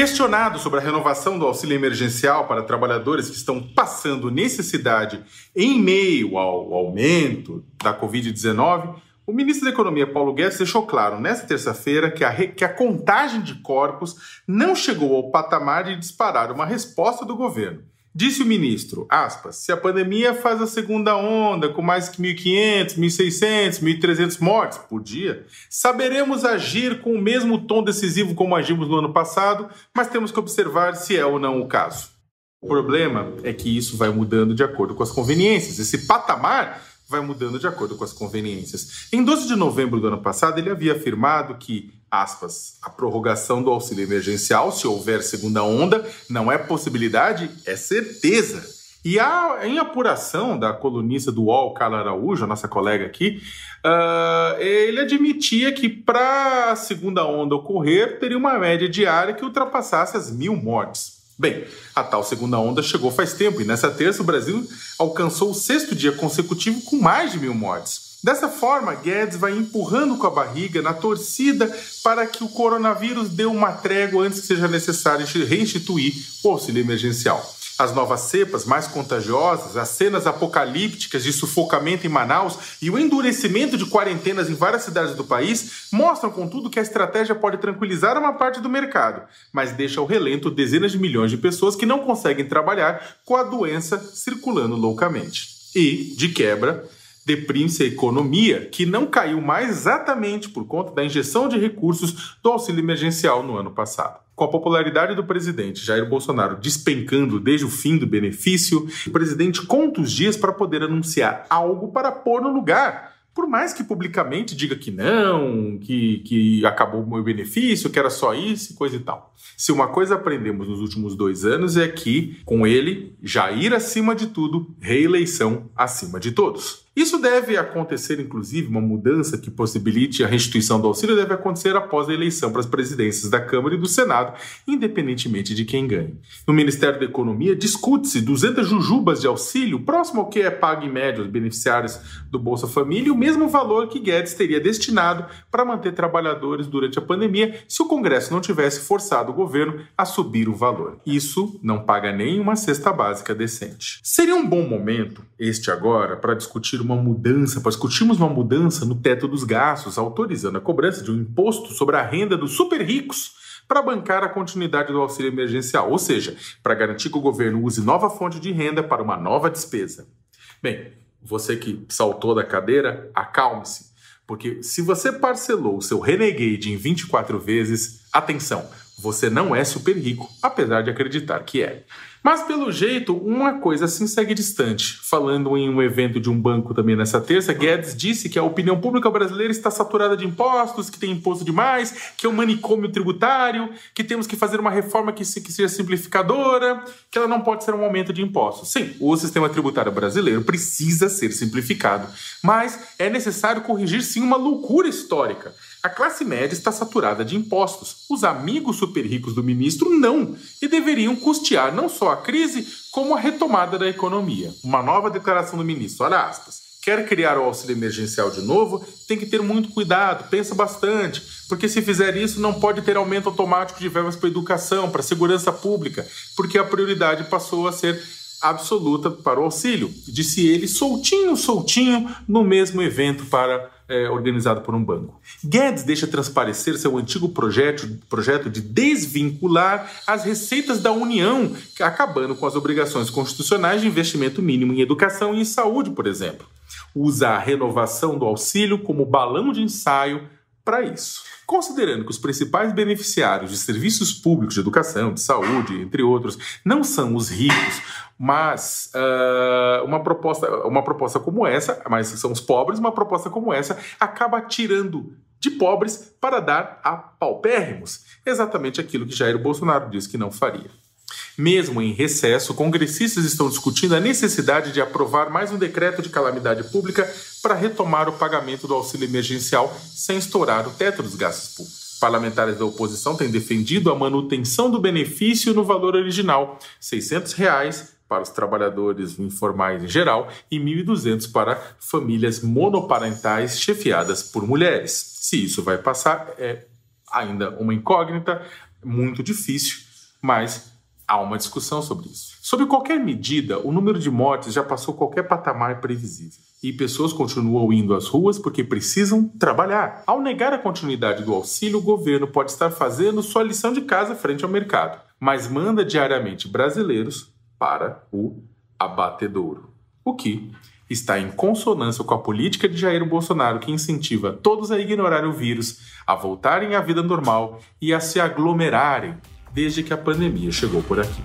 Questionado sobre a renovação do auxílio emergencial para trabalhadores que estão passando necessidade em meio ao aumento da Covid-19, o ministro da Economia, Paulo Guedes, deixou claro nesta terça-feira que que a contagem de corpos não chegou ao patamar de disparar uma resposta do governo. Disse o ministro, aspas, se a pandemia faz a segunda onda com mais que 1.500, 1.600, 1.300 mortes por dia, saberemos agir com o mesmo tom decisivo como agimos no ano passado, mas temos que observar se é ou não o caso. O problema é que isso vai mudando de acordo com as conveniências. Esse patamar vai mudando de acordo com as conveniências. Em 12 de novembro do ano passado, ele havia afirmado que, aspas, a prorrogação do auxílio emergencial, se houver segunda onda, não é possibilidade, é certeza. E a, em apuração da colunista do UOL, Carla Araújo, a nossa colega aqui, uh, ele admitia que para a segunda onda ocorrer, teria uma média diária que ultrapassasse as mil mortes. Bem, a tal segunda onda chegou faz tempo e nessa terça o Brasil alcançou o sexto dia consecutivo com mais de mil mortes. Dessa forma, Guedes vai empurrando com a barriga na torcida para que o coronavírus dê uma trégua antes que seja necessário reinstituir o auxílio emergencial as novas cepas mais contagiosas, as cenas apocalípticas de sufocamento em Manaus e o endurecimento de quarentenas em várias cidades do país mostram, contudo, que a estratégia pode tranquilizar uma parte do mercado, mas deixa ao relento dezenas de milhões de pessoas que não conseguem trabalhar com a doença circulando loucamente. E, de quebra, deprime-se a economia, que não caiu mais exatamente por conta da injeção de recursos do auxílio emergencial no ano passado. Com a popularidade do presidente Jair Bolsonaro despencando desde o fim do benefício, o presidente conta os dias para poder anunciar algo para pôr no lugar. Por mais que publicamente diga que não, que, que acabou o meu benefício, que era só isso coisa e tal. Se uma coisa aprendemos nos últimos dois anos é que, com ele, Jair acima de tudo, reeleição acima de todos. Isso deve acontecer, inclusive, uma mudança que possibilite a restituição do auxílio deve acontecer após a eleição para as presidências da Câmara e do Senado, independentemente de quem ganhe. No Ministério da Economia, discute-se 200 jujubas de auxílio, próximo ao que é pago em média aos beneficiários do Bolsa Família, e o mesmo valor que Guedes teria destinado para manter trabalhadores durante a pandemia se o Congresso não tivesse forçado o governo a subir o valor. Isso não paga nem uma cesta básica decente. Seria um bom momento, este agora, para discutir uma mudança, para discutirmos uma mudança no teto dos gastos, autorizando a cobrança de um imposto sobre a renda dos super ricos para bancar a continuidade do auxílio emergencial, ou seja, para garantir que o governo use nova fonte de renda para uma nova despesa. Bem, você que saltou da cadeira, acalme-se, porque se você parcelou o seu Renegade em 24 vezes, atenção, você não é super rico, apesar de acreditar que é. Mas, pelo jeito, uma coisa assim segue distante. Falando em um evento de um banco também nessa terça, Guedes disse que a opinião pública brasileira está saturada de impostos, que tem imposto demais, que é um manicômio tributário, que temos que fazer uma reforma que, seja simplificadora, que ela não pode ser um aumento de impostos. Sim, o sistema tributário brasileiro precisa ser simplificado, mas é necessário corrigir sim uma loucura histórica. A classe média está saturada de impostos. Os amigos super ricos do ministro não, e deveriam custear não só a crise, como a retomada da economia. Uma nova declaração do ministro, olha aspas. Quer criar o auxílio emergencial de novo? Tem que ter muito cuidado, pensa bastante, porque se fizer isso não pode ter aumento automático de verbas para educação, para segurança pública, porque a prioridade passou a ser absoluta para o auxílio. Disse ele soltinho, soltinho, no mesmo evento para é, organizado por um banco. Guedes deixa transparecer seu antigo projeto, projeto de desvincular as receitas da União, acabando com as obrigações constitucionais de investimento mínimo em educação e em saúde, por exemplo. Usa a renovação do auxílio como balão de ensaio para isso. Considerando que os principais beneficiários de serviços públicos de educação, de saúde, entre outros, não são os ricos, mas uh, uma, proposta, uma proposta como essa, mas são os pobres, uma proposta como essa acaba tirando de pobres para dar a paupérrimos. Exatamente aquilo que Jair Bolsonaro disse que não faria. Mesmo em recesso, congressistas estão discutindo a necessidade de aprovar mais um decreto de calamidade pública para retomar o pagamento do auxílio emergencial sem estourar o teto dos gastos públicos. Parlamentares da oposição têm defendido a manutenção do benefício no valor original, 600 reais para os trabalhadores informais em geral e 1.200 para famílias monoparentais chefiadas por mulheres. Se isso vai passar, é ainda uma incógnita, muito difícil Mas há uma discussão sobre isso. Sobre qualquer medida, o número de mortes já passou qualquer patamar previsível. E pessoas continuam indo às ruas porque precisam trabalhar. Ao negar a continuidade do auxílio, o governo pode estar fazendo sua lição de casa frente ao mercado, mas manda diariamente brasileiros para o abatedouro. O que está em consonância com a política de Jair Bolsonaro, que incentiva todos a ignorar o vírus, a voltarem à vida normal e a se aglomerarem desde que a pandemia chegou por aqui.